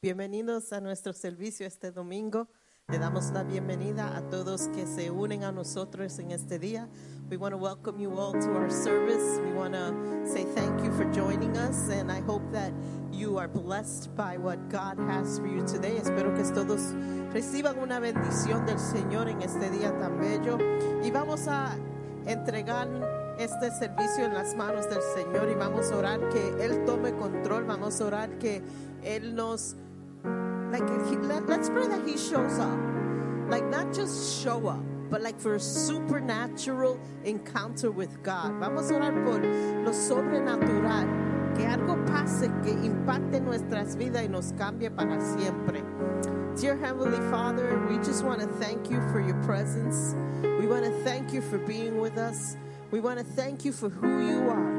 Bienvenidos a nuestro servicio este domingo. Le damos la bienvenida a todos que se unen a nosotros en este día. We want to welcome you all to our service. We want to say thank you for joining us and I hope that you are blessed by what God has for you today. Espero que todos reciban una bendición del Señor en este día tan bello y vamos a entregar este servicio en las manos del Señor y vamos a orar que Él tome control, vamos a orar que Él nos, like, he, let, let's pray that He shows up, like not just show up, but like for a supernatural encounter with God. Vamos a orar por lo sobrenatural, que algo pase que impacte nuestras vidas y nos cambie para siempre. Dear Heavenly Father, we just want to thank you for your presence. We want to thank you for being with us. We want to thank you for who you are.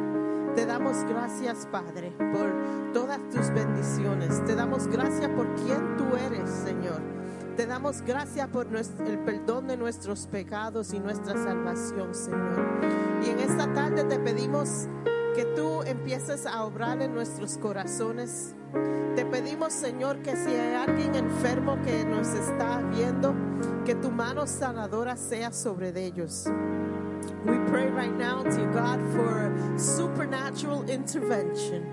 Te damos gracias, Padre, por todas tus bendiciones. Te damos gracias por quien tú eres, Señor. Te damos gracias por el perdón de nuestros pecados y nuestra salvación, Señor. Y en esta tarde te pedimos que tú empieces a obrar en nuestros corazones. Te pedimos, Señor, que si hay alguien enfermo que nos está viendo, que tu mano sanadora sea sobre ellos. We pray right now to God for supernatural intervention.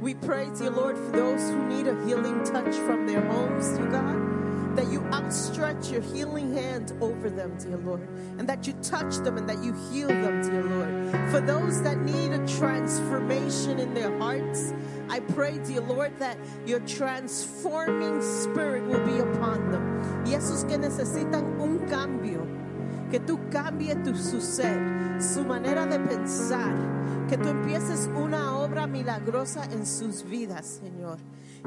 We pray, dear Lord, for those who need a healing touch from their homes, dear God, that you outstretch your healing hand over them, dear Lord, and that you touch them and that you heal them, dear Lord. For those that need a transformation in their hearts, I pray, dear Lord, that your transforming spirit will be upon them. Y que necesitan un cambio, que tú cambies tu, su ser, su manera de pensar, que tú empieces una obra milagrosa en sus vidas, Señor.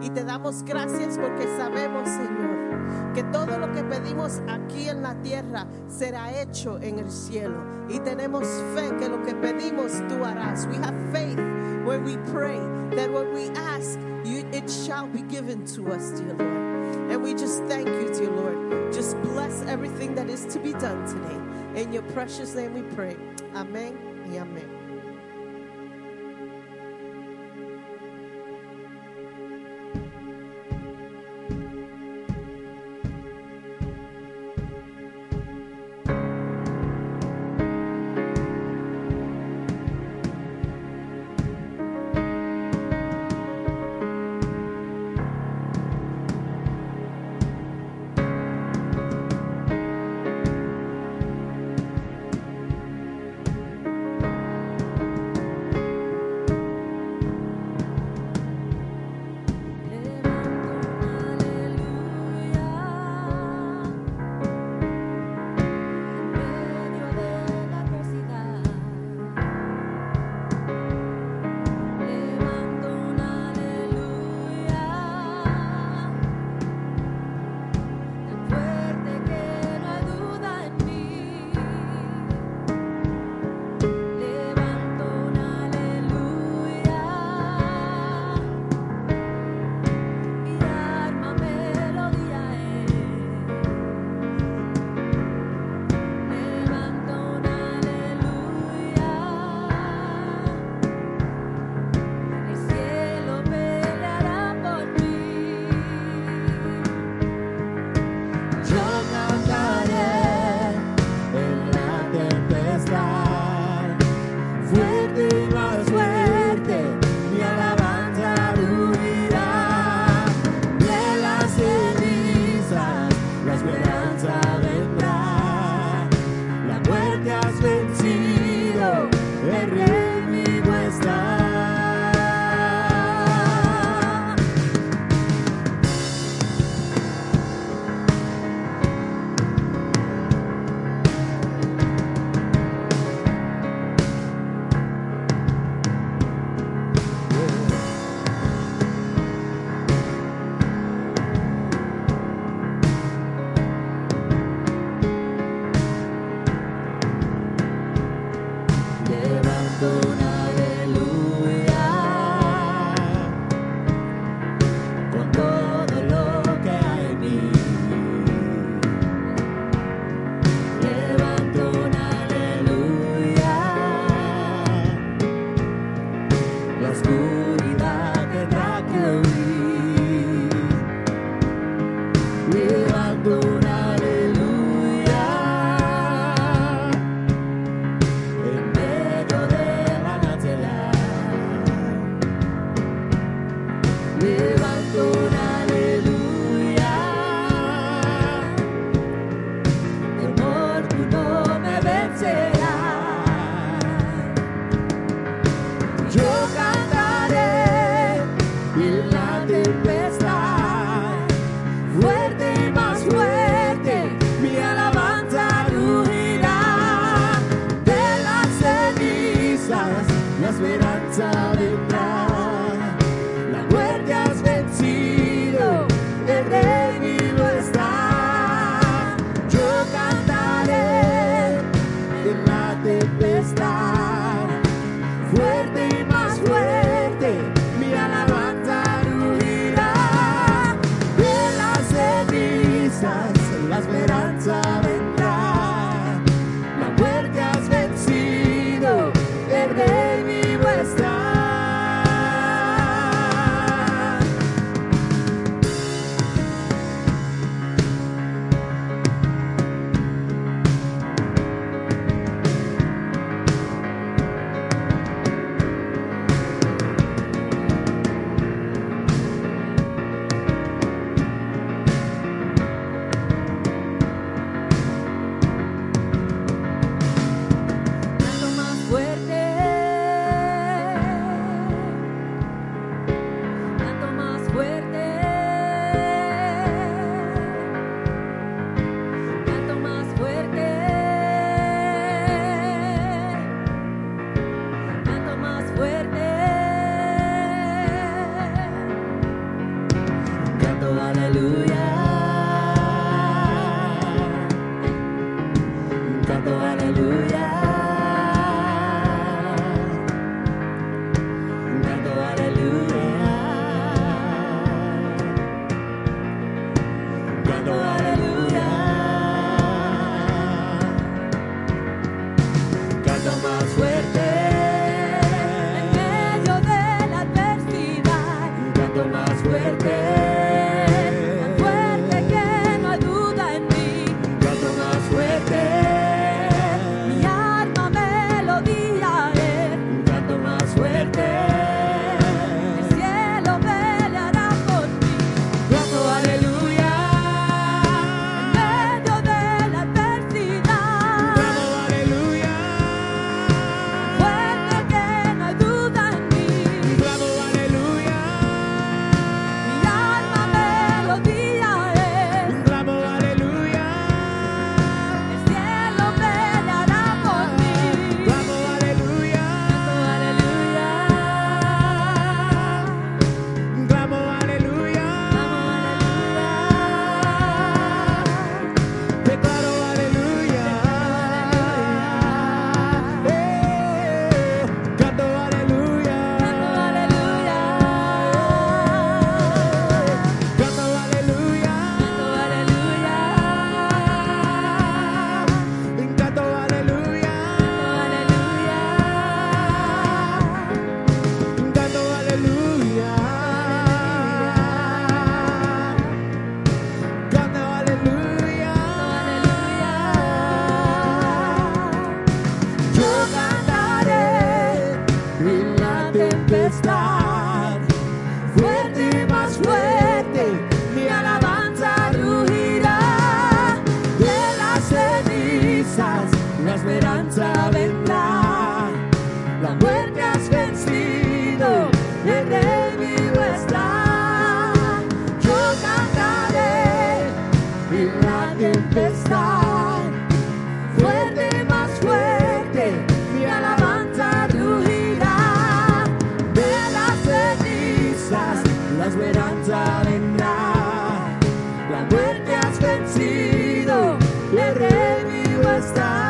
Y te damos gracias porque sabemos, Señor, que todo lo que pedimos aquí en la tierra será hecho en el cielo. Y tenemos fe que lo que pedimos tú harás. We have faith when we pray that what we ask, you, it shall be given to us, dear Lord. And we just thank you, dear Lord. Just bless everything that is to be done today. In your precious name we pray. Amén y La speranza vendrà vendrá. La muerte has vencido, el revivo está.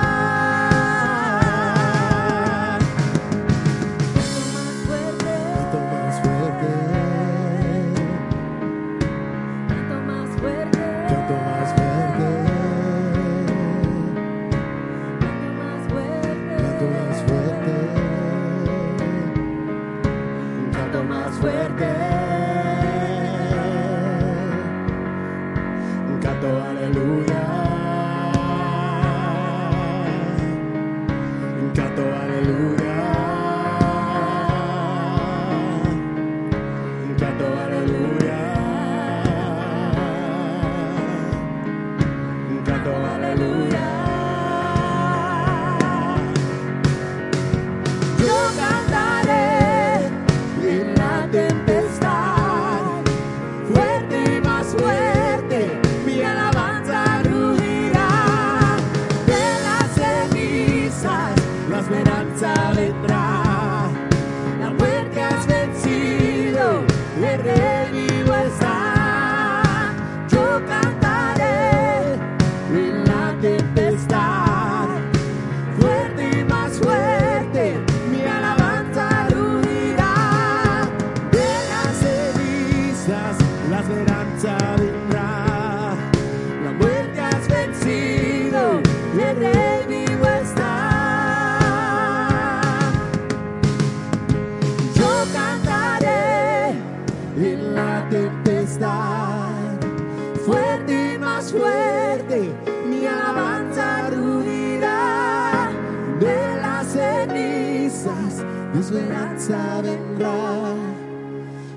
la esperanza vendrá.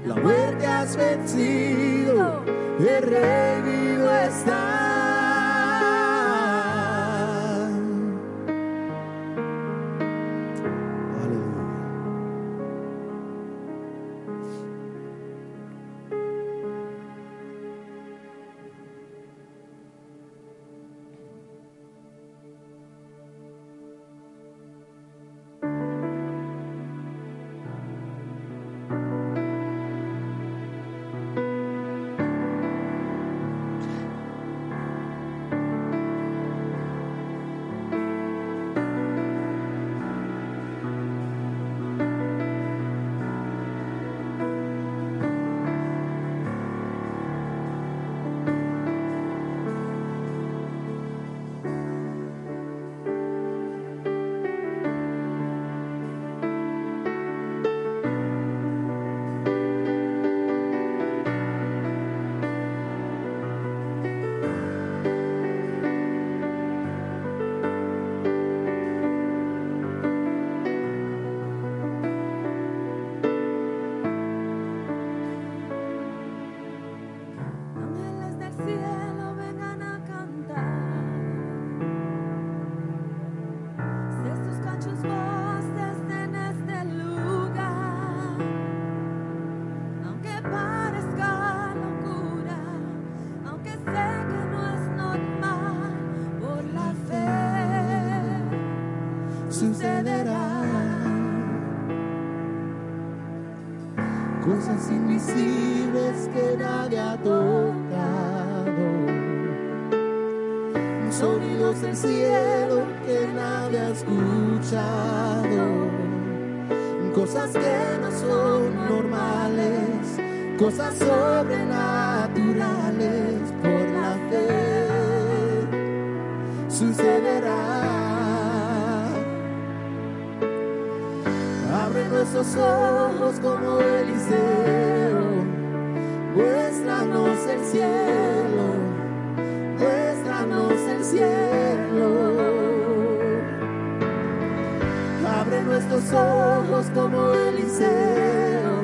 La muerte has vencido, el rey está. sonidos del cielo que nadie ha escuchado. Cosas que no son normales, cosas sobrenaturales por la fe sucederá. Abre nuestros ojos como Eliseo, muéstranos el cielo Abre nuestros ojos como el incero,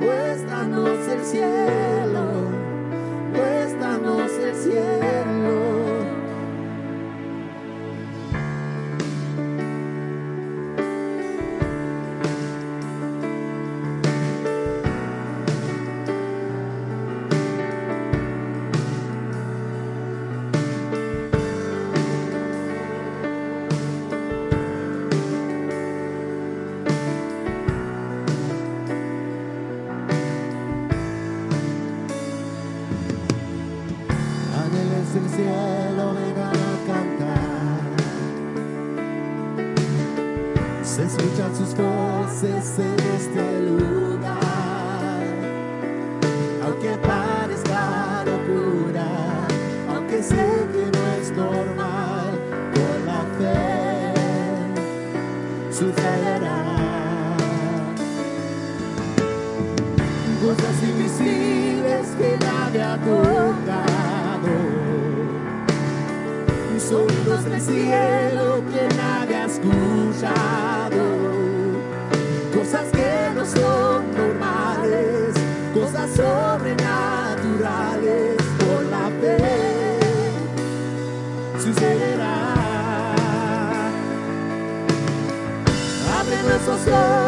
muéstranos el cielo, muéstranos el cielo. sobrenaturales por la fe sucederá. Abre nuestros ojos.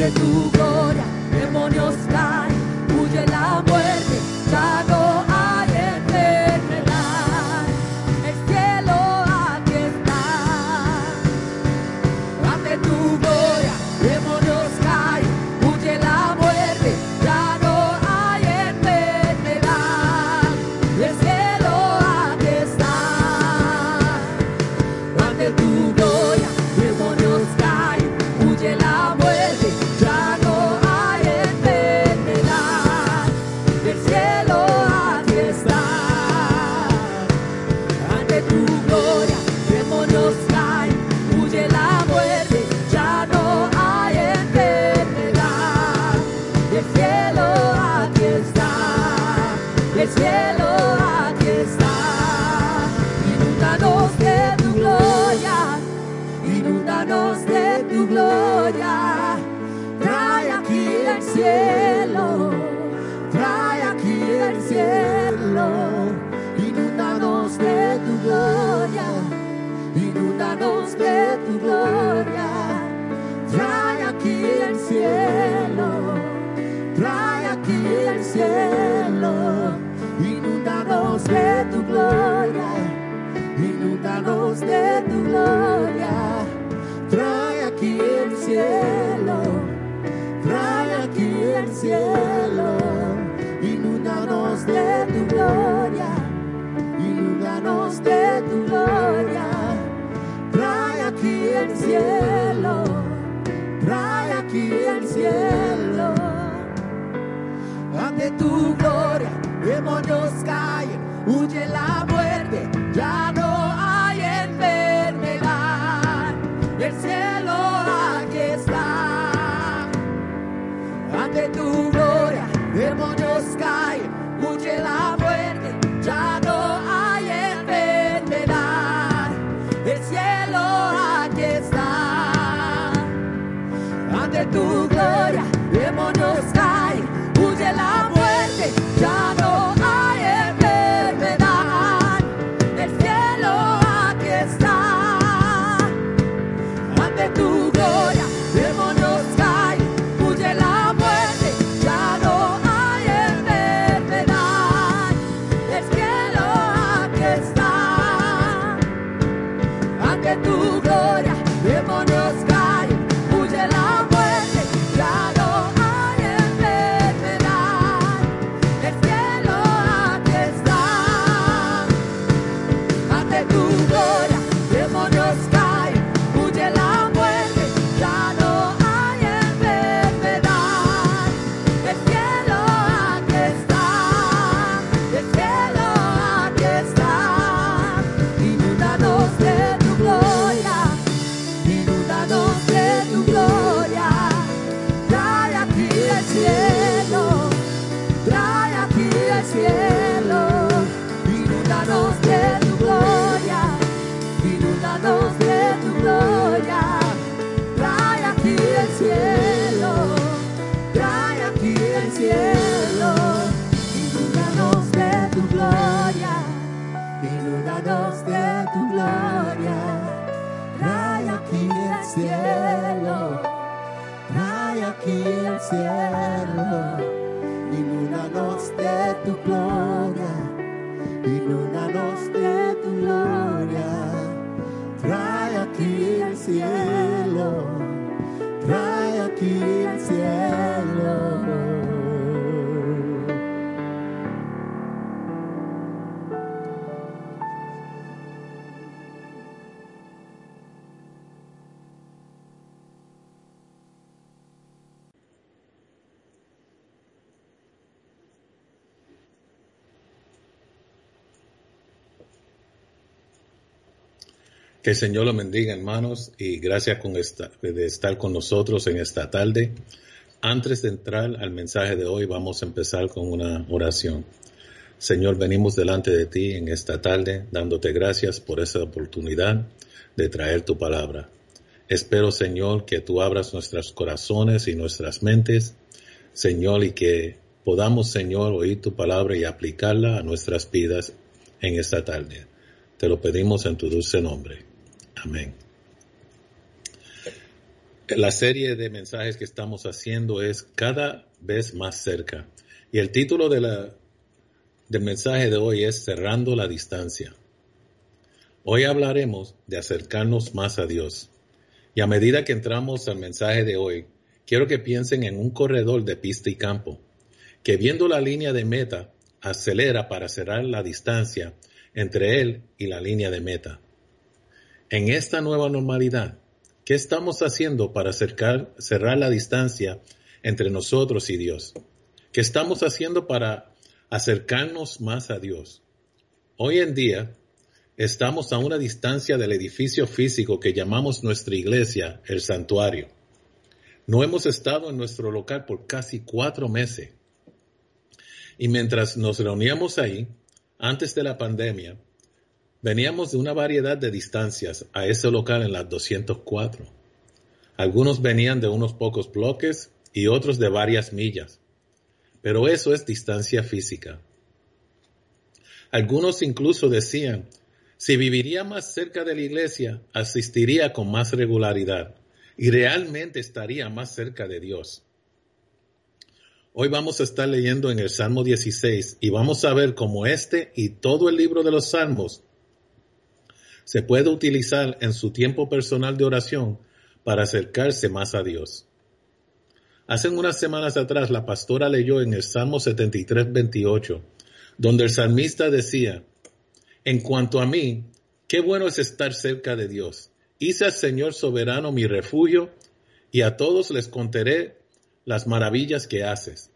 تدوم Que el Señor lo bendiga, hermanos, y gracias con esta, de estar con nosotros en esta tarde. Antes de entrar al mensaje de hoy, vamos a empezar con una oración. Señor, venimos delante de ti en esta tarde, dándote gracias por esa oportunidad de traer tu palabra. Espero, Señor, que tú abras nuestros corazones y nuestras mentes, Señor, y que podamos, Señor, oír tu palabra y aplicarla a nuestras vidas en esta tarde. Te lo pedimos en tu dulce nombre. Amén. La serie de mensajes que estamos haciendo es cada vez más cerca. Y el título de del mensaje de hoy es Cerrando la distancia. Hoy hablaremos de acercarnos más a Dios. Y a medida que entramos al mensaje de hoy, quiero que piensen en un corredor de pista y campo, que viendo la línea de meta, acelera para cerrar la distancia entre él y la línea de meta. En esta nueva normalidad, ¿qué estamos haciendo para acercar, cerrar la distancia entre nosotros y Dios? ¿Qué estamos haciendo para acercarnos más a Dios? Hoy en día estamos a una distancia del edificio físico que llamamos nuestra iglesia, el santuario. No hemos estado en nuestro local por casi cuatro meses. Y mientras nos reuníamos ahí, antes de la pandemia, veníamos de una variedad de distancias a ese local en las 204. Algunos venían de unos pocos bloques y otros de varias millas. Pero eso es distancia física. Algunos incluso decían, si viviría más cerca de la iglesia, asistiría con más regularidad y realmente estaría más cerca de Dios. Hoy vamos a estar leyendo en el Salmo 16 y vamos a ver cómo este y todo el libro de los Salmos se puede utilizar en su tiempo personal de oración para acercarse más a Dios. Hace unas semanas atrás la pastora leyó en el Salmo 73, 28, donde el salmista decía, en cuanto a mí, qué bueno es estar cerca de Dios. Hice al Señor soberano mi refugio y a todos les contaré las maravillas que haces.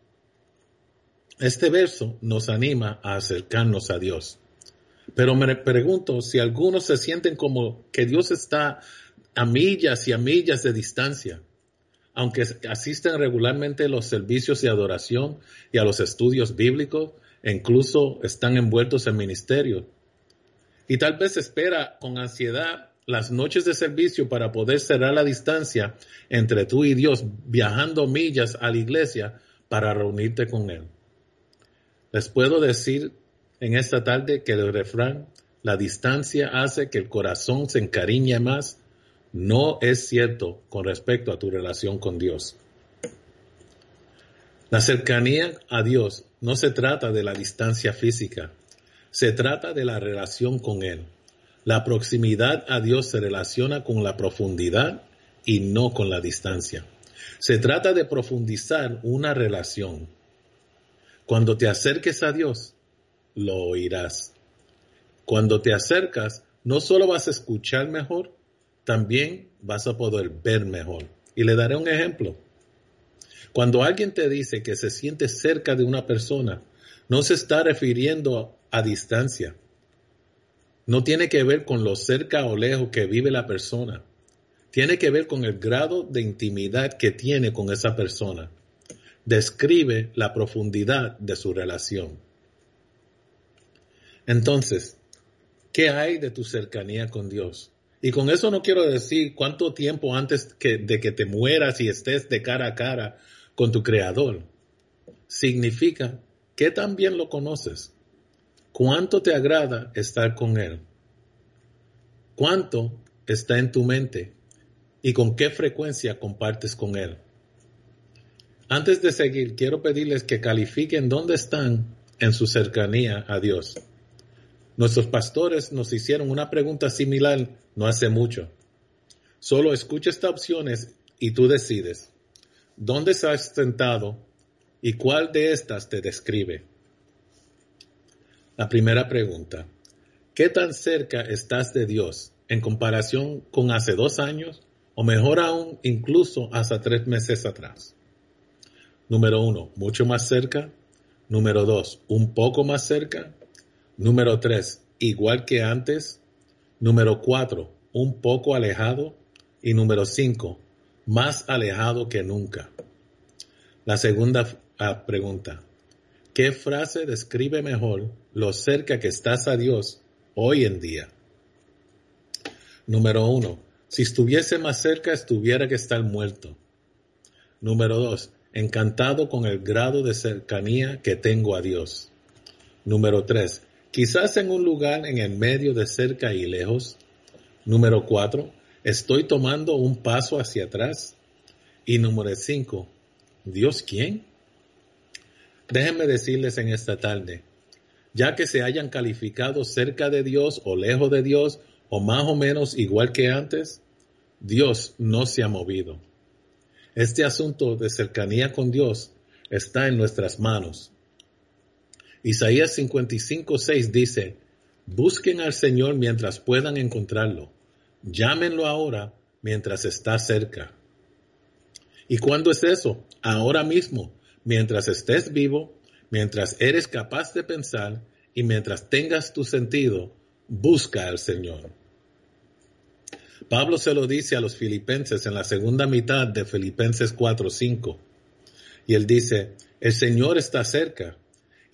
Este verso nos anima a acercarnos a Dios. Pero me pregunto si algunos se sienten como que Dios está a millas y a millas de distancia, aunque asisten regularmente a los servicios de adoración y a los estudios bíblicos, incluso están envueltos en ministerio. Y tal vez espera con ansiedad las noches de servicio para poder cerrar la distancia entre tú y Dios, viajando millas a la iglesia para reunirte con Él. Les puedo decir en esta tarde que el refrán, la distancia hace que el corazón se encariñe más, no es cierto con respecto a tu relación con Dios. La cercanía a Dios no se trata de la distancia física, se trata de la relación con Él. La proximidad a Dios se relaciona con la profundidad y no con la distancia. Se trata de profundizar una relación. Cuando te acerques a Dios, lo oirás. Cuando te acercas, no solo vas a escuchar mejor, también vas a poder ver mejor. Y le daré un ejemplo. Cuando alguien te dice que se siente cerca de una persona, no se está refiriendo a distancia, no tiene que ver con lo cerca o lejos que vive la persona. Tiene que ver con el grado de intimidad que tiene con esa persona. Describe la profundidad de su relación. Entonces, ¿qué hay de tu cercanía con Dios? Y con eso no quiero decir cuánto tiempo antes de que te mueras y estés de cara a cara con tu Creador. Significa que también lo conoces. ¿Cuánto te agrada estar con Él? ¿Cuánto está en tu mente? ¿Y con qué frecuencia compartes con Él? Antes de seguir, quiero pedirles que califiquen dónde están en su cercanía a Dios. Nuestros pastores nos hicieron una pregunta similar no hace mucho. Solo escucha estas opciones y tú decides. ¿Dónde estás sentado y cuál de estas te describe? La primera pregunta, ¿qué tan cerca estás de Dios en comparación con hace dos años o mejor aún incluso hasta tres meses atrás? Número uno, mucho más cerca. Número dos, un poco más cerca. Número tres, igual que antes. Número cuatro, un poco alejado. Y número cinco, más alejado que nunca. La segunda ah, pregunta, ¿Qué frase describe mejor lo cerca que estás a Dios hoy en día? Número uno, si estuviese más cerca estuviera que estar muerto. Número dos, encantado con el grado de cercanía que tengo a Dios. Número tres, quizás en un lugar en el medio de cerca y lejos. Número cuatro, estoy tomando un paso hacia atrás. Y número cinco, ¿Dios quién? Déjenme decirles en esta tarde, ya que se hayan calificado cerca de Dios o lejos de Dios o más o menos igual que antes, Dios no se ha movido. Este asunto de cercanía con Dios está en nuestras manos. Isaías 55, 6 dice, busquen al Señor mientras puedan encontrarlo. Llámenlo ahora mientras está cerca. ¿Y cuándo es eso? Ahora mismo, mientras estés vivo, mientras eres capaz de pensar y mientras tengas tu sentido, busca al Señor. Pablo se lo dice a los filipenses en la segunda mitad de Filipenses 4:5. Y él dice, el Señor está cerca.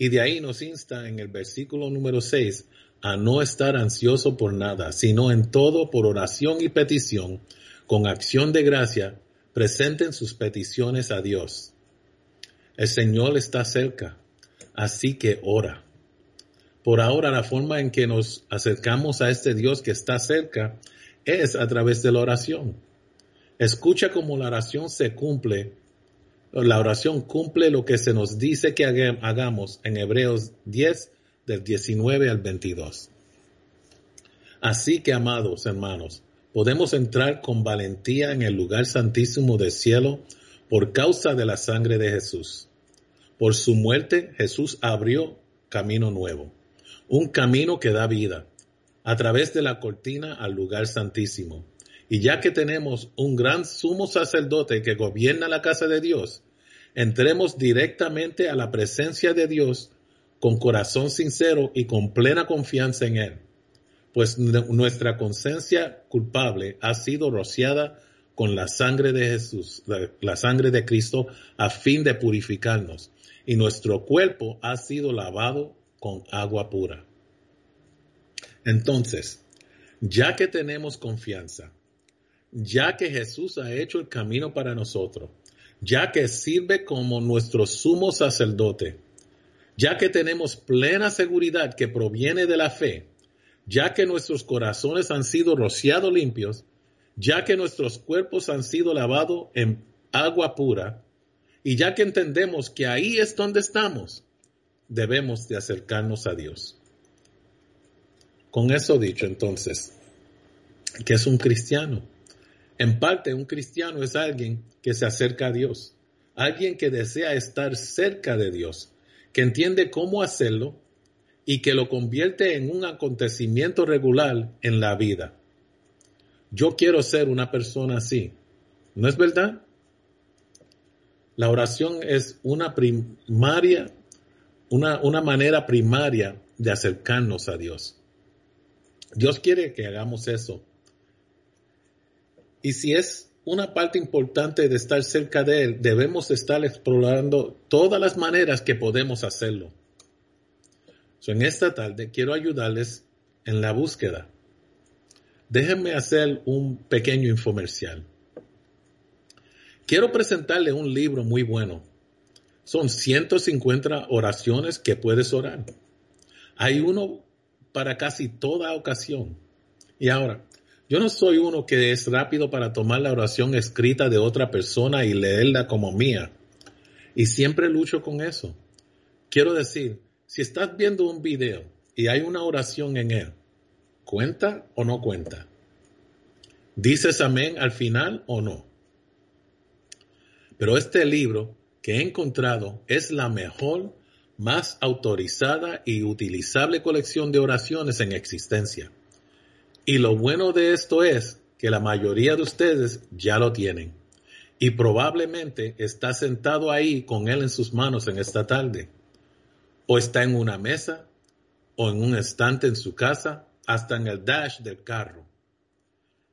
Y de ahí nos insta en el versículo número 6 a no estar ansioso por nada, sino en todo por oración y petición, con acción de gracia, presenten sus peticiones a Dios. El Señor está cerca, así que ora. Por ahora la forma en que nos acercamos a este Dios que está cerca es a través de la oración. Escucha cómo la oración se cumple. La oración cumple lo que se nos dice que hagamos en Hebreos 10 del 19 al 22. Así que, amados hermanos, podemos entrar con valentía en el lugar santísimo del cielo por causa de la sangre de Jesús. Por su muerte Jesús abrió camino nuevo, un camino que da vida, a través de la cortina al lugar santísimo. Y ya que tenemos un gran sumo sacerdote que gobierna la casa de Dios, entremos directamente a la presencia de Dios con corazón sincero y con plena confianza en Él, pues nuestra conciencia culpable ha sido rociada con la sangre de Jesús, la, sangre de Cristo, a fin de purificarnos, y nuestro cuerpo ha sido lavado con agua pura. Entonces, ya que tenemos confianza, ya que Jesús ha hecho el camino para nosotros, ya que sirve como nuestro sumo sacerdote, ya que tenemos plena seguridad que proviene de la fe, ya que nuestros corazones han sido rociados limpios, ya que nuestros cuerpos han sido lavados en agua pura, y ya que entendemos que ahí es donde estamos, debemos de acercarnos a Dios. Con eso dicho, entonces, ¿qué es un cristiano? En parte, un cristiano es alguien que se acerca a Dios, alguien que desea estar cerca de Dios, que entiende cómo hacerlo y que lo convierte en un acontecimiento regular en la vida. Yo quiero ser una persona así. ¿No es verdad? La oración es una primaria, una, una manera primaria de acercarnos a Dios. Dios quiere que hagamos eso. Y si es una parte importante de estar cerca de Él, debemos estar explorando todas las maneras que podemos hacerlo. en esta tarde quiero ayudarles en la búsqueda. Déjenme hacer un pequeño infomercial. Quiero presentarle un libro muy bueno. Son 150 oraciones que puedes orar. Hay uno para casi toda ocasión. Y ahora, yo no soy uno que es rápido para tomar la oración escrita de otra persona y leerla como mía. Y siempre lucho con eso. Quiero decir, si estás viendo un video y hay una oración en él, ¿cuenta o no cuenta? ¿Dices amén al final o no? Pero este libro que he encontrado es la mejor más autorizada y utilizable colección de oraciones en existencia. Y lo bueno de esto es que la mayoría de ustedes ya lo tienen y probablemente está sentado ahí con él en sus manos en esta tarde. O está en una mesa o en un estante en su casa, hasta en el dash del carro.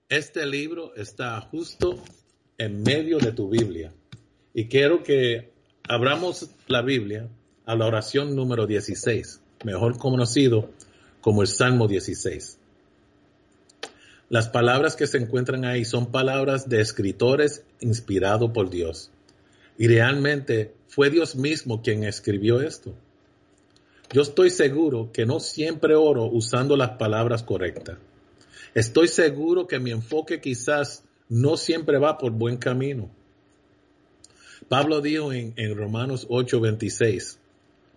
Este libro está justo en medio de tu Biblia. Y quiero que abramos la Biblia a la oración número 16, mejor conocido como el Salmo 16. Las palabras que se encuentran ahí son palabras de escritores inspirados por Dios. Y realmente fue Dios mismo quien escribió esto. Yo estoy seguro que no siempre oro usando las palabras correctas. Estoy seguro que mi enfoque quizás no siempre va por buen camino. Pablo dijo en, en Romanos 8:26,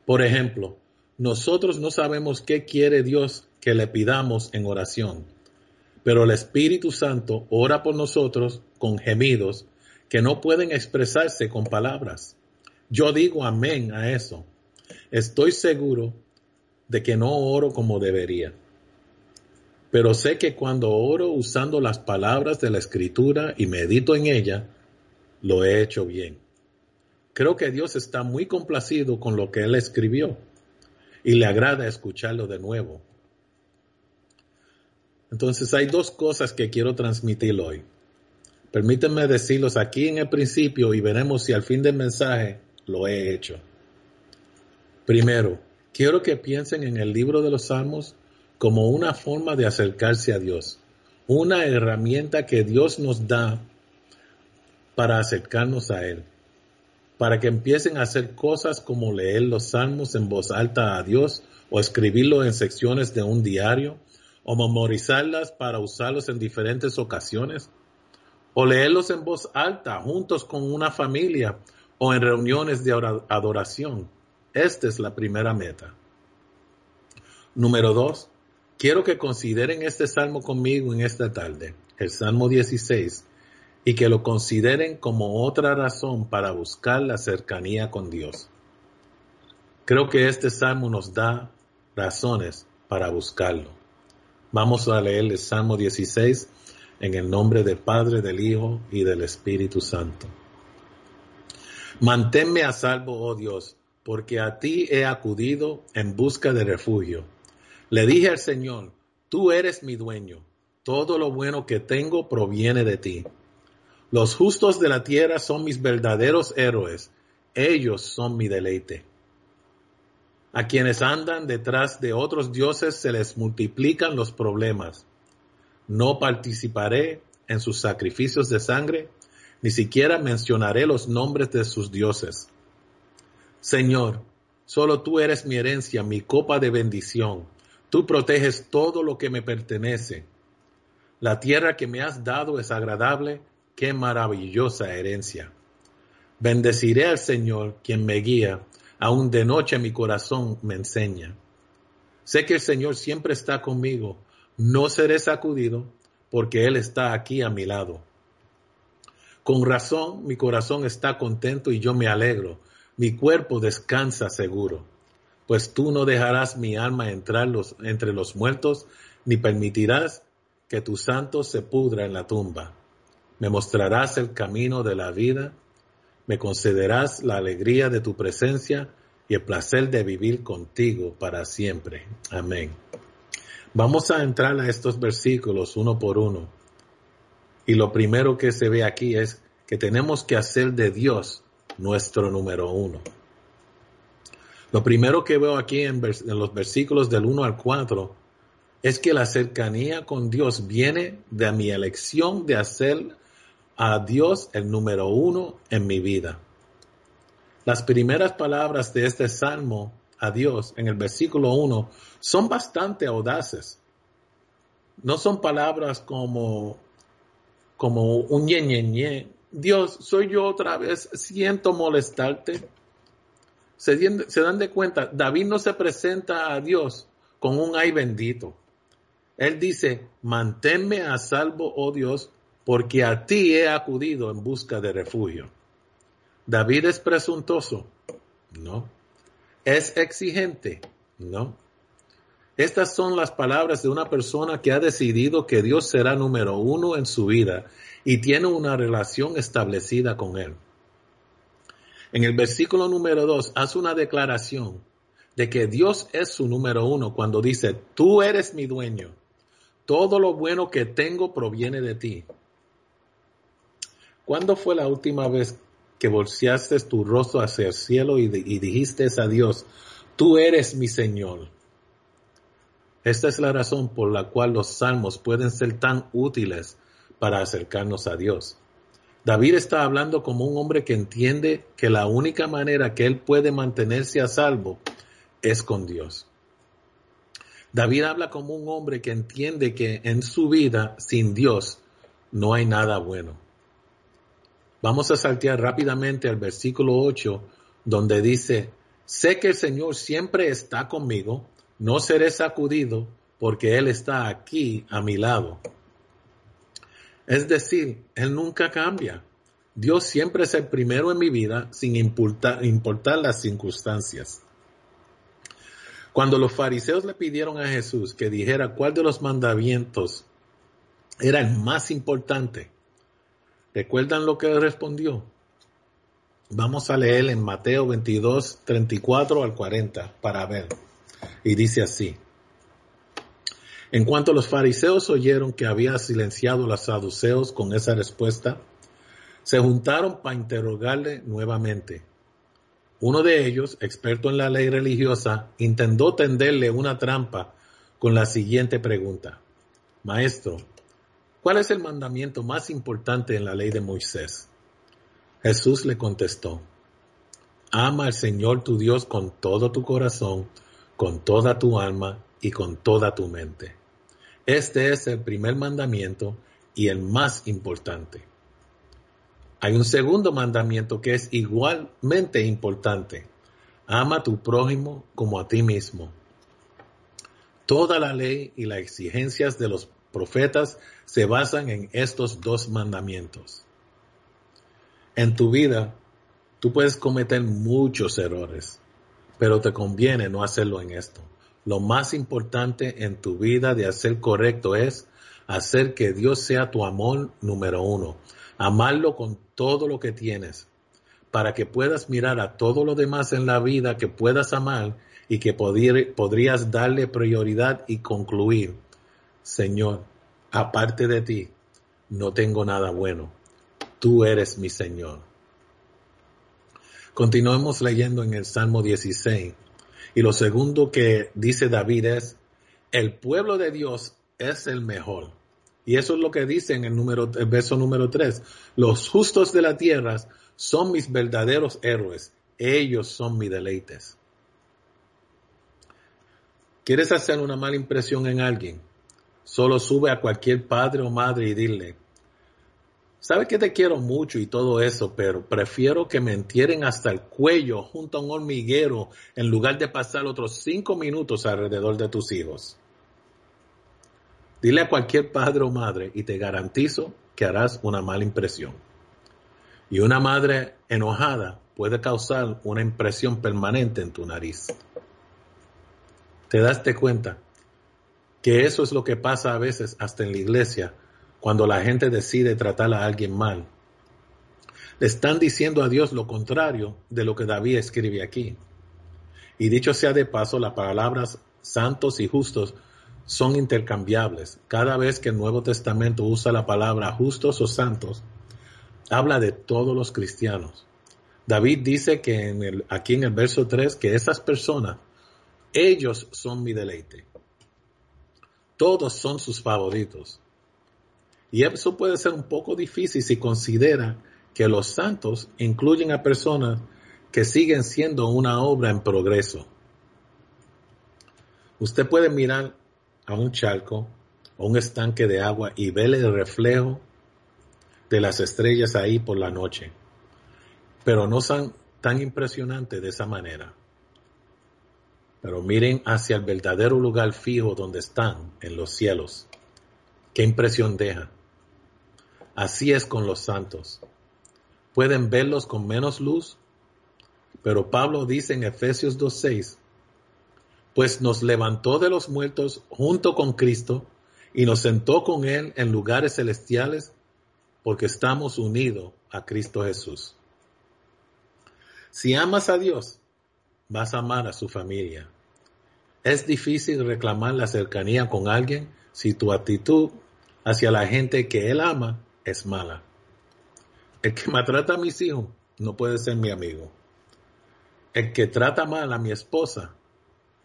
por ejemplo, nosotros no sabemos qué quiere Dios que le pidamos en oración, pero el Espíritu Santo ora por nosotros con gemidos que no pueden expresarse con palabras. Yo digo amén a eso. Estoy seguro de que no oro como debería. Pero sé que cuando oro usando las palabras de la escritura y medito en ella, lo he hecho bien. Creo que Dios está muy complacido con lo que Él escribió y le agrada escucharlo de nuevo. Entonces hay dos cosas que quiero transmitir hoy. Permítanme decirlos aquí en el principio y veremos si al fin del mensaje lo he hecho. Primero, quiero que piensen en el libro de los Salmos como una forma de acercarse a Dios, una herramienta que Dios nos da para acercarnos a Él, para que empiecen a hacer cosas como leer los salmos en voz alta a Dios o escribirlo en secciones de un diario o memorizarlas para usarlos en diferentes ocasiones o leerlos en voz alta juntos con una familia o en reuniones de adoración. Esta es la primera meta. Número dos, Quiero que consideren este salmo conmigo en esta tarde, el Salmo 16, y que lo consideren como otra razón para buscar la cercanía con Dios. Creo que este salmo nos da razones para buscarlo. Vamos a leer el Salmo 16 en el nombre del Padre, del Hijo y del Espíritu Santo. Manténme a salvo, oh Dios, porque a ti he acudido en busca de refugio le dije al Señor, tú eres mi dueño, todo lo bueno que tengo proviene de ti. Los justos de la tierra son mis verdaderos héroes, ellos son mi deleite. A quienes andan detrás de otros dioses se les multiplican los problemas. No participaré en sus sacrificios de sangre, ni siquiera mencionaré los nombres de sus dioses. Señor, solo tú eres mi herencia, mi copa de bendición. Tú proteges todo lo que me pertenece. La tierra que me has dado es agradable, qué maravillosa herencia. Bendeciré al Señor, quien me guía, aun de noche mi corazón me enseña. Sé que el Señor siempre está conmigo, no seré sacudido, porque Él está aquí a mi lado. Con razón mi corazón está contento y yo me alegro, mi cuerpo descansa seguro pues tú no dejarás mi alma entrar entre los muertos, ni permitirás que tu santo se pudra en la tumba. Me mostrarás el camino de la vida, me concederás la alegría de tu presencia y el placer de vivir contigo para siempre. Amén. Vamos a entrar a estos versículos uno por uno. Y lo primero que se ve aquí es que tenemos que hacer de Dios nuestro número uno. Lo primero que veo aquí en, los versículos del 1 al 4 es que la cercanía con Dios viene de mi elección de hacer a Dios el número uno en mi vida. Las primeras palabras de este salmo a Dios en el versículo 1 son bastante audaces. No son palabras como, como un ñe, Dios, soy yo otra vez, siento molestarte se, dan de cuenta, David no se presenta a Dios con un ay bendito. Él dice, manténme a salvo, oh Dios, porque a ti he acudido en busca de refugio. David es presuntuoso, no. Es exigente, no. Estas son las palabras de una persona que ha decidido que Dios será número uno en su vida y tiene una relación establecida con Él. En el versículo número dos hace una declaración de que Dios es su número uno cuando dice, tú eres mi dueño, todo lo bueno que tengo proviene de ti. ¿Cuándo fue la última vez que volteaste tu rostro hacia el cielo y, y dijiste a Dios, tú eres mi Señor? Esta es la razón por la cual los salmos pueden ser tan útiles para acercarnos a Dios. David está hablando como un hombre que entiende que la única manera que él puede mantenerse a salvo es con Dios. David habla como un hombre que entiende que en su vida sin Dios no hay nada bueno. Vamos a saltear rápidamente al versículo 8, donde dice, sé que el Señor siempre está conmigo, no seré sacudido, porque Él está aquí a mi lado. Es decir, Él nunca cambia. Dios siempre es el primero en mi vida sin importar, importar las circunstancias. Cuando los fariseos le pidieron a Jesús que dijera cuál de los mandamientos era el más importante, ¿recuerdan lo que respondió? Vamos a leer en Mateo 22, 34 al 40 para ver. Y dice así. En cuanto los fariseos oyeron que había silenciado a los saduceos con esa respuesta, se juntaron para interrogarle nuevamente. Uno de ellos, experto en la ley religiosa, intentó tenderle una trampa con la siguiente pregunta. Maestro, ¿cuál es el mandamiento más importante en la ley de Moisés? Jesús le contestó, Ama al Señor tu Dios con todo tu corazón, con toda tu alma y con toda tu mente. Este es el primer mandamiento y el más importante. Hay un segundo mandamiento que es igualmente importante. Ama a tu prójimo como a ti mismo. Toda la ley y las exigencias de los profetas se basan en estos dos mandamientos. En tu vida, tú puedes cometer muchos errores, pero te conviene no hacerlo en esto. Lo más importante en tu vida de hacer correcto es hacer que Dios sea tu amor número uno amarlo con todo lo que tienes, para que puedas mirar a todo lo demás en la vida que puedas amar y que podrías darle prioridad y concluir, Señor, aparte de ti, no tengo nada bueno. Tú eres mi Señor. Continuemos leyendo en el Salmo 16. Y lo segundo que dice David es, el pueblo de Dios es el mejor. Y eso es lo que dice en el, número, el verso número 3. Los justos de la tierra son mis verdaderos héroes. Ellos son mis deleites. ¿Quieres hacer una mala impresión en alguien? Solo sube a cualquier padre o madre y dile, sabe que te quiero mucho y todo eso, pero prefiero que me entierren hasta el cuello junto a un hormiguero en lugar de pasar otros cinco minutos alrededor de tus hijos. Dile a cualquier padre o madre y te garantizo que harás una mala impresión. Y una madre enojada puede causar una impresión permanente en tu nariz. ¿Te daste cuenta que eso es lo que pasa a veces hasta en la iglesia cuando la gente decide tratar a alguien mal? Le están diciendo a Dios lo contrario de lo que David escribe aquí. Y dicho sea de paso, las palabras santos y justos son intercambiables. Cada vez que el Nuevo Testamento usa la palabra justos o santos, habla de todos los cristianos. David dice que en el, aquí en el verso 3 que esas personas, ellos son mi deleite. Todos son sus favoritos. Y eso puede ser un poco difícil si considera que los santos incluyen a personas que siguen siendo una obra en progreso. Usted puede mirar a un charco o un estanque de agua y ver el reflejo de las estrellas ahí por la noche. Pero no son tan impresionantes de esa manera. Pero miren hacia el verdadero lugar fijo donde están, en los cielos. Qué impresión deja. Así es con los santos. Pueden verlos con menos luz, pero Pablo dice en Efesios 2.6 pues nos levantó de los muertos junto con Cristo y nos sentó con Él en lugares celestiales porque estamos unidos a Cristo Jesús. Si amas a Dios, vas a amar a su familia. Es difícil reclamar la cercanía con alguien si tu actitud hacia la gente que Él ama es mala. El que maltrata a mis hijos no puede ser mi amigo. El que trata mal a mi esposa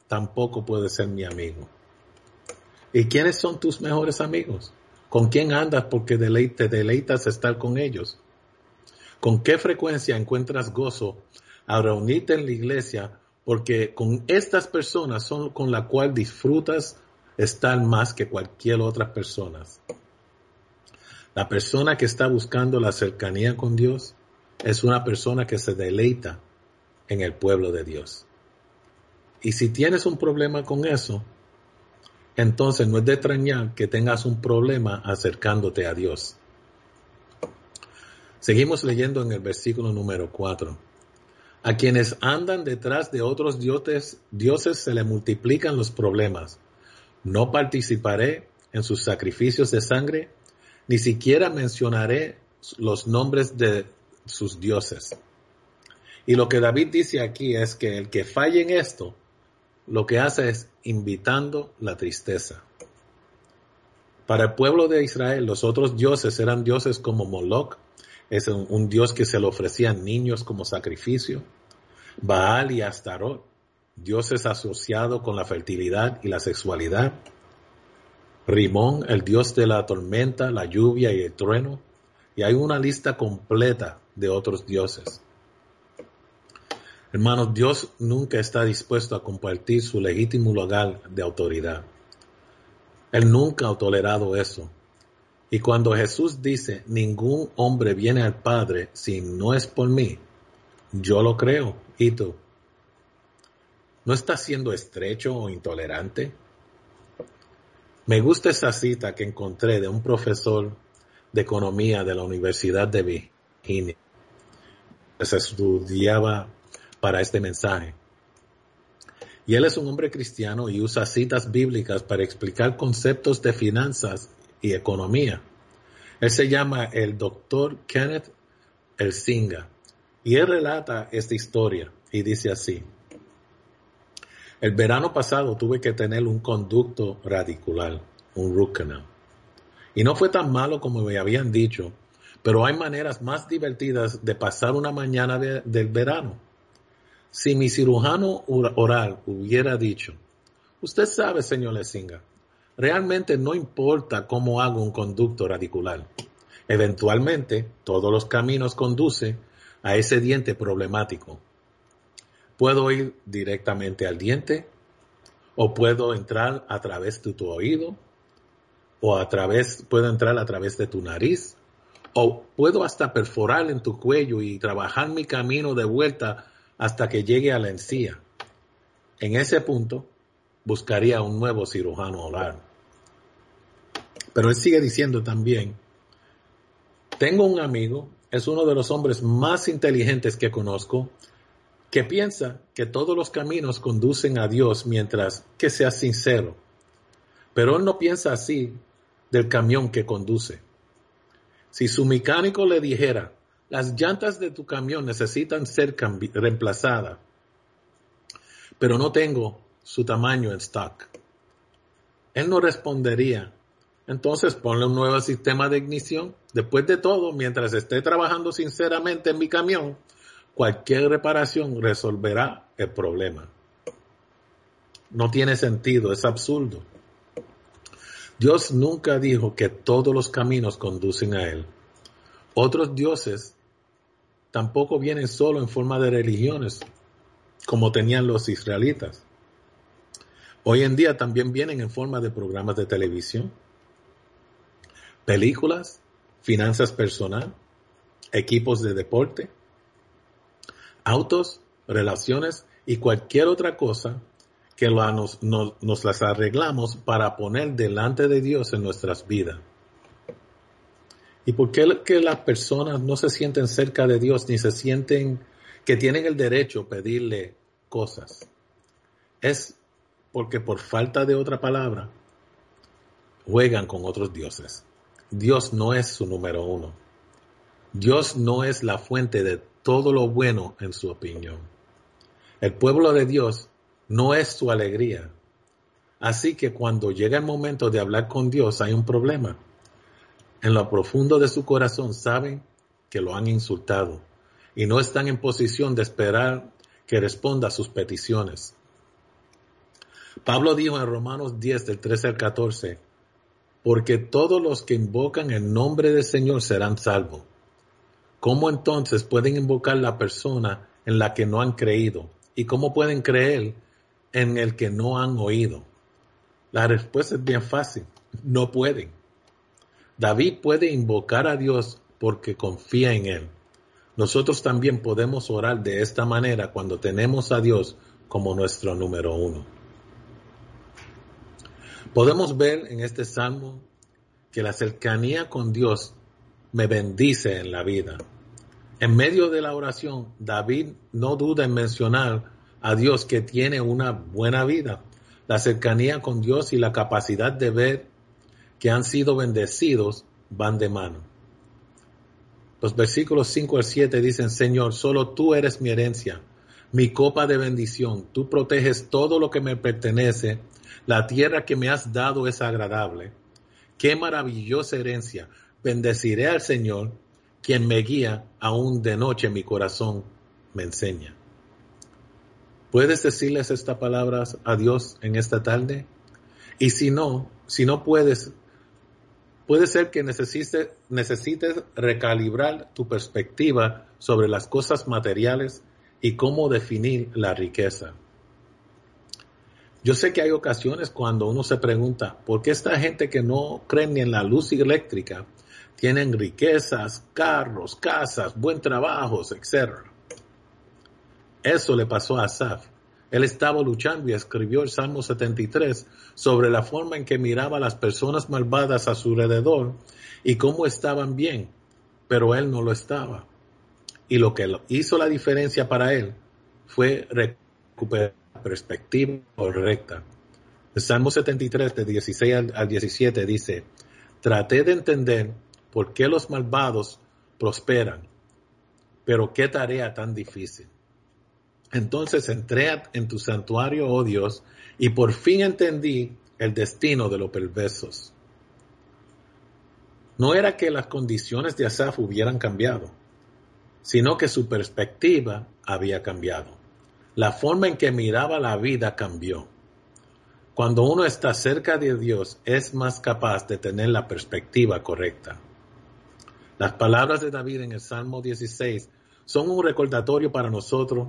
tampoco puede ser mi amigo. ¿Y quiénes son tus mejores amigos? ¿Con quién andas porque te deleitas estar con ellos? ¿Con qué frecuencia encuentras gozo al reunirte en la iglesia? Porque con estas personas son con la cual disfrutas estar más que cualquier otra persona. La persona que está buscando la cercanía con Dios es una persona que se deleita en el pueblo de Dios. Y si tienes un problema con eso, entonces no es de extrañar que tengas un problema acercándote a Dios. Seguimos leyendo en el versículo número 4. A quienes andan detrás de otros dioses, dioses se le multiplican los problemas. No participaré en sus sacrificios de sangre, ni siquiera mencionaré los nombres de sus dioses. Y lo que David dice aquí es que el que falle en esto, lo que hace es invitando la tristeza. Para el pueblo de Israel, los otros dioses eran dioses como Moloch, es un, dios que se le ofrecían niños como sacrificio. Baal y Astarot, dioses asociados con la fertilidad y la sexualidad. Rimón, el dios de la tormenta, la lluvia y el trueno. Y hay una lista completa de otros dioses. Hermanos, Dios nunca está dispuesto a compartir su legítimo lugar de autoridad. Él nunca ha tolerado eso. Y cuando Jesús dice, ningún hombre viene al Padre si no es por mí, yo lo creo. ¿Y tú? ¿No está siendo estrecho o intolerante? Me gusta esa cita que encontré de un profesor de economía de la Universidad de Virginia. Se estudiaba para este mensaje. Y él es un hombre cristiano y usa citas bíblicas para explicar conceptos de finanzas y economía. Él se llama el doctor Kenneth Elsinga y él relata esta historia y dice así. El verano pasado tuve que tener un conducto radicular, un root canal. Y no fue tan malo como me habían dicho, pero hay maneras más divertidas de pasar una mañana del verano. Si mi cirujano oral hubiera dicho, usted sabe, señor Lesinga, realmente no importa cómo hago un conducto radicular. Eventualmente, todos los caminos conducen a ese diente problemático. Puedo ir directamente al diente, o puedo entrar a través de tu oído, o a través, puedo entrar a través de tu nariz, o puedo hasta perforar en tu cuello y trabajar mi camino de vuelta hasta que llegue a la encía. En ese punto, buscaría un nuevo cirujano oral. Pero él sigue diciendo también, tengo un amigo, es uno de los hombres más inteligentes que conozco, que piensa que todos los caminos conducen a Dios mientras que sea sincero. Pero él no piensa así del camión que conduce. Si su mecánico le dijera, las llantas de tu camión necesitan ser reemplazadas, pero no tengo su tamaño en stock. Él no respondería, entonces ponle un nuevo sistema de ignición. Después de todo, mientras esté trabajando sinceramente en mi camión, cualquier reparación resolverá el problema. No tiene sentido, es absurdo. Dios nunca dijo que todos los caminos conducen a Él. Otros dioses tampoco vienen solo en forma de religiones, como tenían los israelitas. Hoy en día también vienen en forma de programas de televisión, películas, finanzas personal, equipos de deporte, autos, relaciones y cualquier otra cosa que nos, las arreglamos para poner delante de Dios en nuestras vidas. ¿Y por qué las personas no se sienten cerca de Dios ni se sienten que tienen el derecho a pedirle cosas? Es porque por falta de otra palabra juegan con otros dioses. Dios no es su número uno. Dios no es la fuente de todo lo bueno en su opinión. El pueblo de Dios no es su alegría. Así que cuando llega el momento de hablar con Dios hay un problema. En lo profundo de su corazón saben que lo han insultado y no están en posición de esperar que responda a sus peticiones. Pablo dijo en Romanos 10 del 13 al 14, porque todos los que invocan el nombre del Señor serán salvos. ¿Cómo entonces pueden invocar la persona en la que no han creído? ¿Y cómo pueden creer en el que no han oído? La respuesta es bien fácil, no pueden. David puede invocar a Dios porque confía en Él. Nosotros también podemos orar de esta manera cuando tenemos a Dios como nuestro número uno. Podemos ver en este salmo que la cercanía con Dios me bendice en la vida. En medio de la oración, David no duda en mencionar a Dios que tiene una buena vida. La cercanía con Dios y la capacidad de ver que han sido bendecidos van de mano. Los versículos 5 al 7 dicen, Señor, solo tú eres mi herencia, mi copa de bendición. Tú proteges todo lo que me pertenece. La tierra que me has dado es agradable. Qué maravillosa herencia. Bendeciré al Señor, quien me guía aún de noche mi corazón me enseña. ¿Puedes decirles estas palabras a Dios en esta tarde? Y si no, si no puedes, puede ser que necesites, necesites recalibrar tu perspectiva sobre las cosas materiales y cómo definir la riqueza. Yo sé que hay ocasiones cuando uno se pregunta, ¿por qué esta gente que no cree ni en la luz eléctrica tienen riquezas, carros, casas, buen trabajos, etcétera? Eso le pasó a Asaf. Él estaba luchando y escribió el Salmo 73 sobre la forma en que miraba a las personas malvadas a su alrededor y cómo estaban bien, pero él no lo estaba. Y lo que hizo la diferencia para él fue recuperar perspectiva correcta. Salmo 73, de 16 al 17 dice, traté de entender por qué los malvados prosperan, pero qué tarea tan difícil. Entonces entré en tu santuario, oh Dios, y por fin entendí el destino de los perversos. No era que las condiciones de Asaf hubieran cambiado, sino que su perspectiva había cambiado. La forma en que miraba la vida cambió. Cuando uno está cerca de Dios es más capaz de tener la perspectiva correcta. Las palabras de David en el Salmo 16 son un recordatorio para nosotros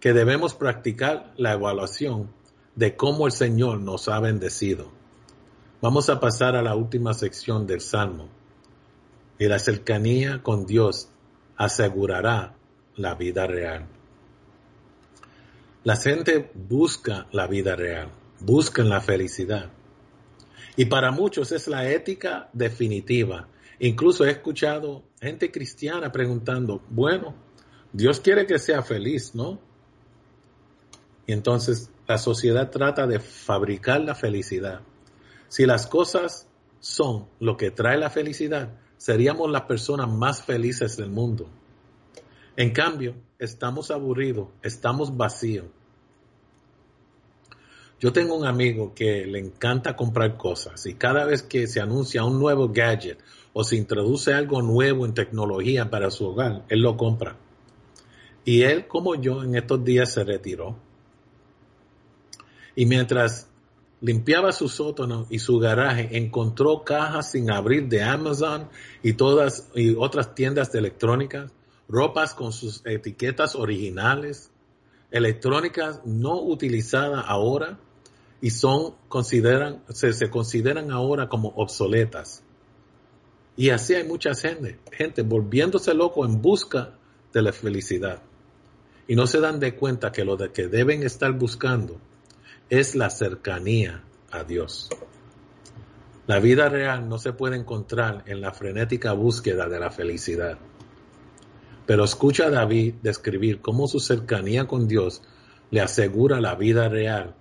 que debemos practicar la evaluación de cómo el Señor nos ha bendecido. Vamos a pasar a la última sección del Salmo. Y la cercanía con Dios asegurará la vida real. La gente busca la vida real, buscan la felicidad. Y para muchos es la ética definitiva. Incluso he escuchado gente cristiana preguntando, bueno, Dios quiere que sea feliz, ¿no? Y entonces la sociedad trata de fabricar la felicidad. Si las cosas son lo que trae la felicidad, seríamos las personas más felices del mundo. En cambio, estamos aburridos, estamos vacíos. Yo tengo un amigo que le encanta comprar cosas y cada vez que se anuncia un nuevo gadget o se introduce algo nuevo en tecnología para su hogar, él lo compra. Y él, como yo, en estos días se retiró. Y mientras limpiaba su sótano y su garaje, encontró cajas sin abrir de Amazon y todas y otras tiendas de electrónicas, ropas con sus etiquetas originales, electrónicas no utilizadas ahora y son consideran se, se consideran ahora como obsoletas. Y así hay mucha gente, gente volviéndose loco en busca de la felicidad. Y no se dan de cuenta que lo de que deben estar buscando es la cercanía a Dios. La vida real no se puede encontrar en la frenética búsqueda de la felicidad. Pero escucha a David describir cómo su cercanía con Dios le asegura la vida real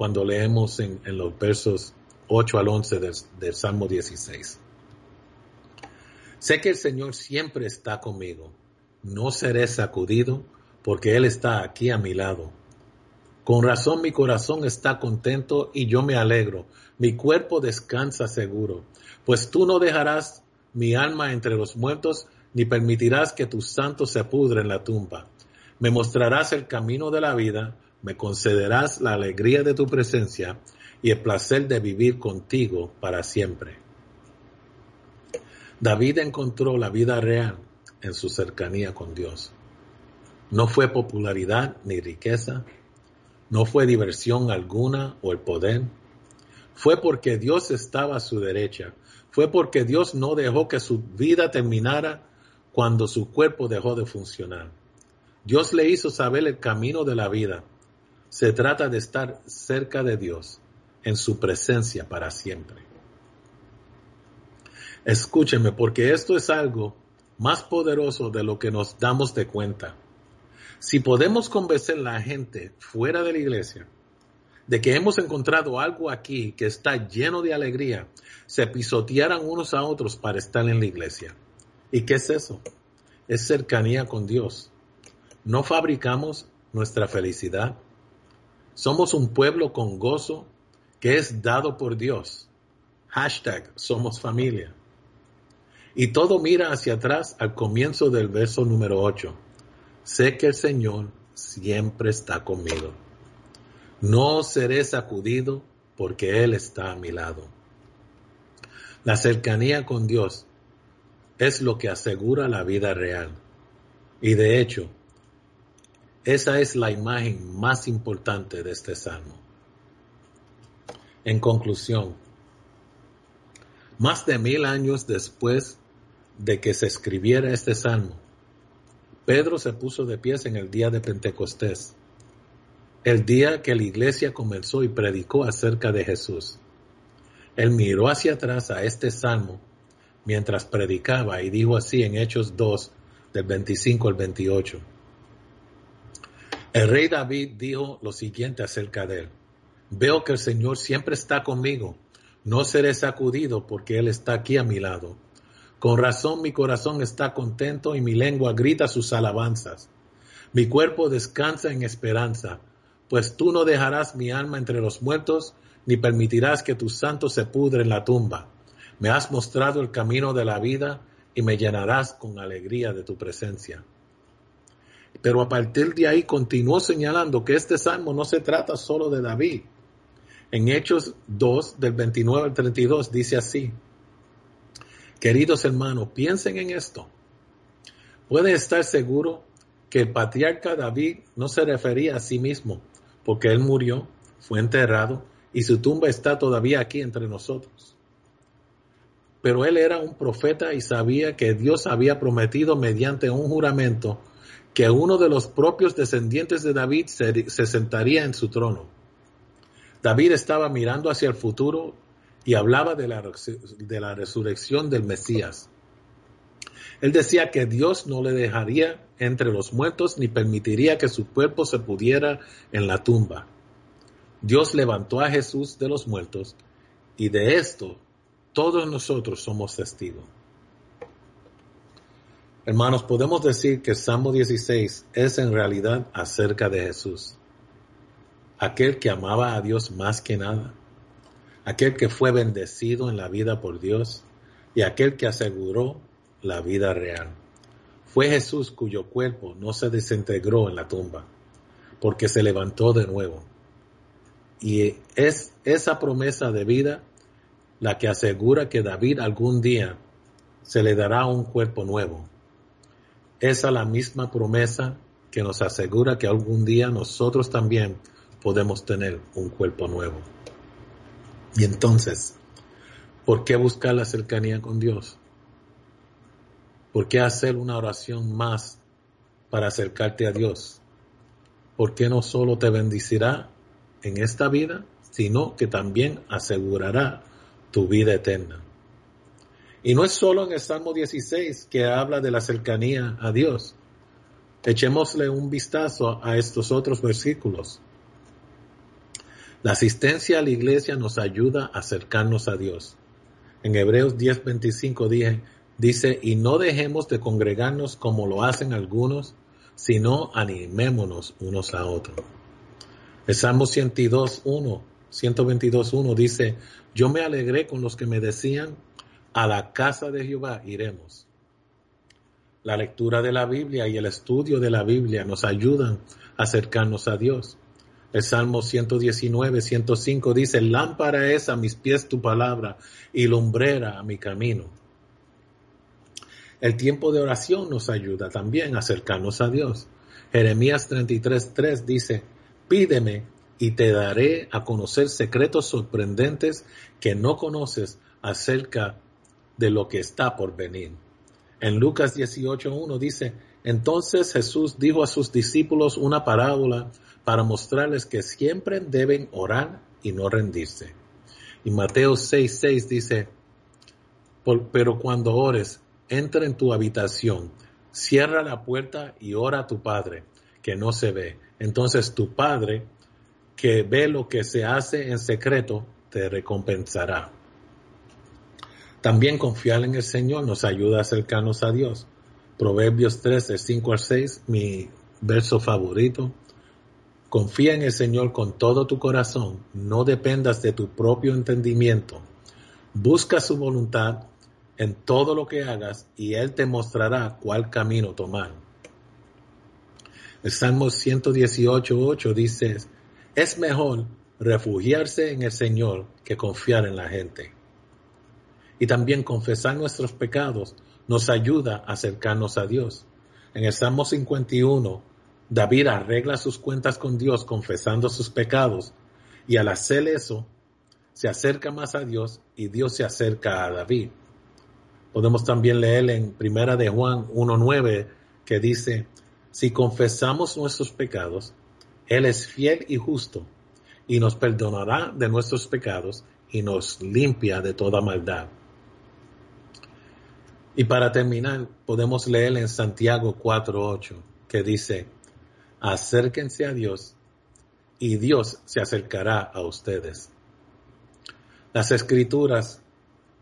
cuando leemos en, los versos 8 al 11 del, Salmo 16. Sé que el Señor siempre está conmigo. No seré sacudido porque Él está aquí a mi lado. Con razón mi corazón está contento y yo me alegro. Mi cuerpo descansa seguro, pues tú no dejarás mi alma entre los muertos, ni permitirás que tu santo se pudre en la tumba. Me mostrarás el camino de la vida, me concederás la alegría de tu presencia y el placer de vivir contigo para siempre. David encontró la vida real en su cercanía con Dios. No fue popularidad ni riqueza, no fue diversión alguna o el poder, fue porque Dios estaba a su derecha, fue porque Dios no dejó que su vida terminara cuando su cuerpo dejó de funcionar. Dios le hizo saber el camino de la vida. Se trata de estar cerca de Dios, en su presencia para siempre. Escúcheme, porque esto es algo más poderoso de lo que nos damos de cuenta. Si podemos convencer a la gente fuera de la iglesia de que hemos encontrado algo aquí que está lleno de alegría, se pisotearan unos a otros para estar en la iglesia. ¿Y qué es eso? Es cercanía con Dios. No fabricamos nuestra felicidad. Somos un pueblo con gozo que es dado por Dios. Hashtag somos familia. Y todo mira hacia atrás al comienzo del verso número 8. Sé que el Señor siempre está conmigo. No seré sacudido porque Él está a mi lado. La cercanía con Dios es lo que asegura la vida real. Y de hecho, esa es la imagen más importante de este salmo. En conclusión, más de mil años después de que se escribiera este salmo, Pedro se puso de pies en el día de Pentecostés el día que la iglesia comenzó y predicó acerca de Jesús. Él miró hacia atrás a este salmo mientras predicaba y dijo así en Hechos 2 del 25 al 28. El rey David dijo lo siguiente acerca de él. Veo que el Señor siempre está conmigo. No seré sacudido porque Él está aquí a mi lado. Con razón mi corazón está contento y mi lengua grita sus alabanzas. Mi cuerpo descansa en esperanza pues tú no dejarás mi alma entre los muertos, ni permitirás que tu santo se pudre en la tumba. Me has mostrado el camino de la vida y me llenarás con alegría de tu presencia. Pero a partir de ahí continuó señalando que este salmo no se trata solo de David. En Hechos 2, del 29 al 32, dice así, Queridos hermanos, piensen en esto. Puede estar seguro que el patriarca David no se refería a sí mismo, porque Él murió, fue enterrado y su tumba está todavía aquí entre nosotros. Pero Él era un profeta y sabía que Dios había prometido mediante un juramento que uno de los propios descendientes de David se, sentaría en su trono. David estaba mirando hacia el futuro y hablaba de la, de la resurrección del Mesías. Él decía que Dios no le dejaría entre los muertos ni permitiría que su cuerpo se pudiera en la tumba. Dios levantó a Jesús de los muertos y de esto todos nosotros somos testigos. Hermanos, podemos decir que Salmo 16 es en realidad acerca de Jesús, aquel que amaba a Dios más que nada, aquel que fue bendecido en la vida por Dios y aquel que aseguró la vida real. Fue Jesús cuyo cuerpo no se desintegró en la tumba, porque se levantó de nuevo. Y es esa promesa de vida la que asegura que David algún día se le dará un cuerpo nuevo. Esa la misma promesa que nos asegura que algún día nosotros también podemos tener un cuerpo nuevo. Y entonces, ¿por qué buscar la cercanía con Dios? ¿Por qué hacer una oración más para acercarte a Dios? ¿Por qué no solo te bendicirá en esta vida, sino que también asegurará tu vida eterna? Y no es solo en el Salmo 16 que habla de la cercanía a Dios. Echémosle un vistazo a estos otros versículos. La asistencia a la iglesia nos ayuda a acercarnos a Dios. En Hebreos 10:25 dije, Dice, y no dejemos de congregarnos como lo hacen algunos, sino animémonos unos a otros. El Salmo 102.1, 122.1 dice, yo me alegré con los que me decían, a la casa de Jehová iremos. La lectura de la Biblia y el estudio de la Biblia nos ayudan a acercarnos a Dios. El Salmo 119, 105 dice, lámpara es a mis pies tu palabra y lumbrera a mi camino. El tiempo de oración nos ayuda también a acercarnos a Dios. Jeremías 33.3 dice, pídeme y te daré a conocer secretos sorprendentes que no conoces acerca de lo que está por venir. En Lucas 18.1 dice, entonces Jesús dijo a sus discípulos una parábola para mostrarles que siempre deben orar y no rendirse. Y Mateo 6.6 dice, pero cuando ores, entra en tu habitación, cierra la puerta y ora a tu Padre, que no se ve. Entonces tu Padre, que ve lo que se hace en secreto, te recompensará. También confiar en el Señor nos ayuda a acercarnos a Dios. Proverbios 13, 5 al 6, mi verso favorito. Confía en el Señor con todo tu corazón, no dependas de tu propio entendimiento. Busca su voluntad en todo lo que hagas y Él te mostrará cuál camino tomar. El Salmo 118, 8 dice, es mejor refugiarse en el Señor que confiar en la gente y también confesar nuestros pecados nos ayuda a acercarnos a Dios. En el Salmo 51, David arregla sus cuentas con Dios confesando sus pecados y al hacer eso se acerca más a Dios y Dios se acerca a David. Podemos también leer en Primera de Juan 1.9 que dice, si confesamos nuestros pecados, Él es fiel y justo y nos perdonará de nuestros pecados y nos limpia de toda maldad. Y para terminar, podemos leer en Santiago 4.8 que dice, acérquense a Dios y Dios se acercará a ustedes. Las escrituras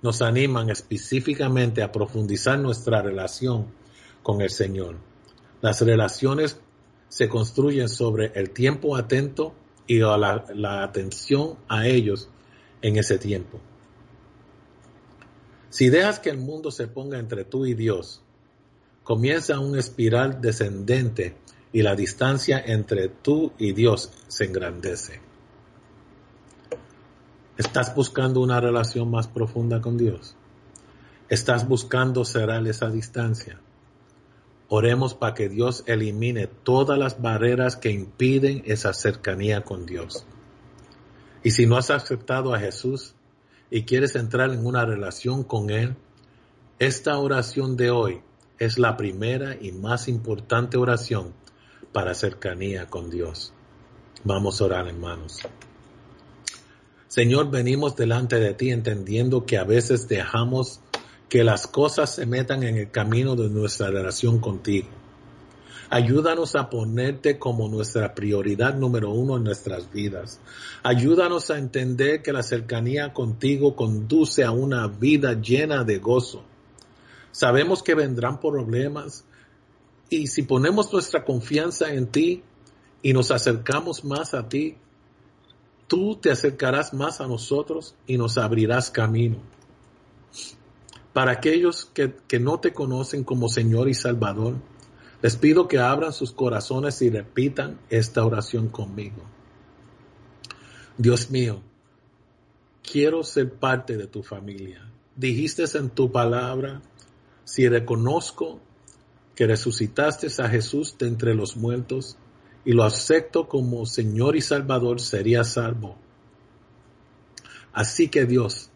nos animan específicamente a profundizar nuestra relación con el Señor. Las relaciones se construyen sobre el tiempo atento y la, la atención a ellos en ese tiempo. Si dejas que el mundo se ponga entre tú y Dios, comienza un espiral descendente y la distancia entre tú y Dios se engrandece. ¿Estás buscando una relación más profunda con Dios? ¿Estás buscando cerrar esa distancia? Oremos para que Dios elimine todas las barreras que impiden esa cercanía con Dios. Y si no has aceptado a Jesús, y quieres entrar en una relación con Él, esta oración de hoy es la primera y más importante oración para cercanía con Dios. Vamos a orar, hermanos. Señor, venimos delante de ti entendiendo que a veces dejamos que las cosas se metan en el camino de nuestra relación contigo. Ayúdanos a ponerte como nuestra prioridad número uno en nuestras vidas. Ayúdanos a entender que la cercanía contigo conduce a una vida llena de gozo. Sabemos que vendrán problemas y si ponemos nuestra confianza en ti y nos acercamos más a ti, tú te acercarás más a nosotros y nos abrirás camino. Para aquellos que, que no te conocen como Señor y Salvador, les pido que abran sus corazones y repitan esta oración conmigo. Dios mío, quiero ser parte de tu familia. Dijiste en tu palabra, si reconozco que resucitaste a Jesús de entre los muertos y lo acepto como Señor y Salvador, sería salvo. Así que Dios,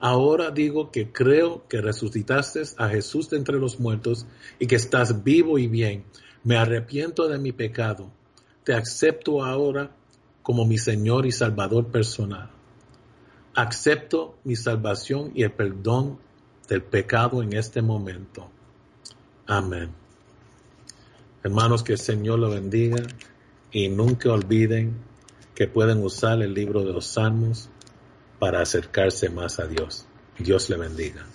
Ahora digo que creo que resucitaste a Jesús de entre los muertos y que estás vivo y bien. Me arrepiento de mi pecado. Te acepto ahora como mi Señor y Salvador personal. Acepto mi salvación y el perdón del pecado en este momento. Amén. Hermanos, que el Señor lo bendiga y nunca olviden que pueden usar el libro de los Salmos para acercarse más a Dios. Dios le bendiga.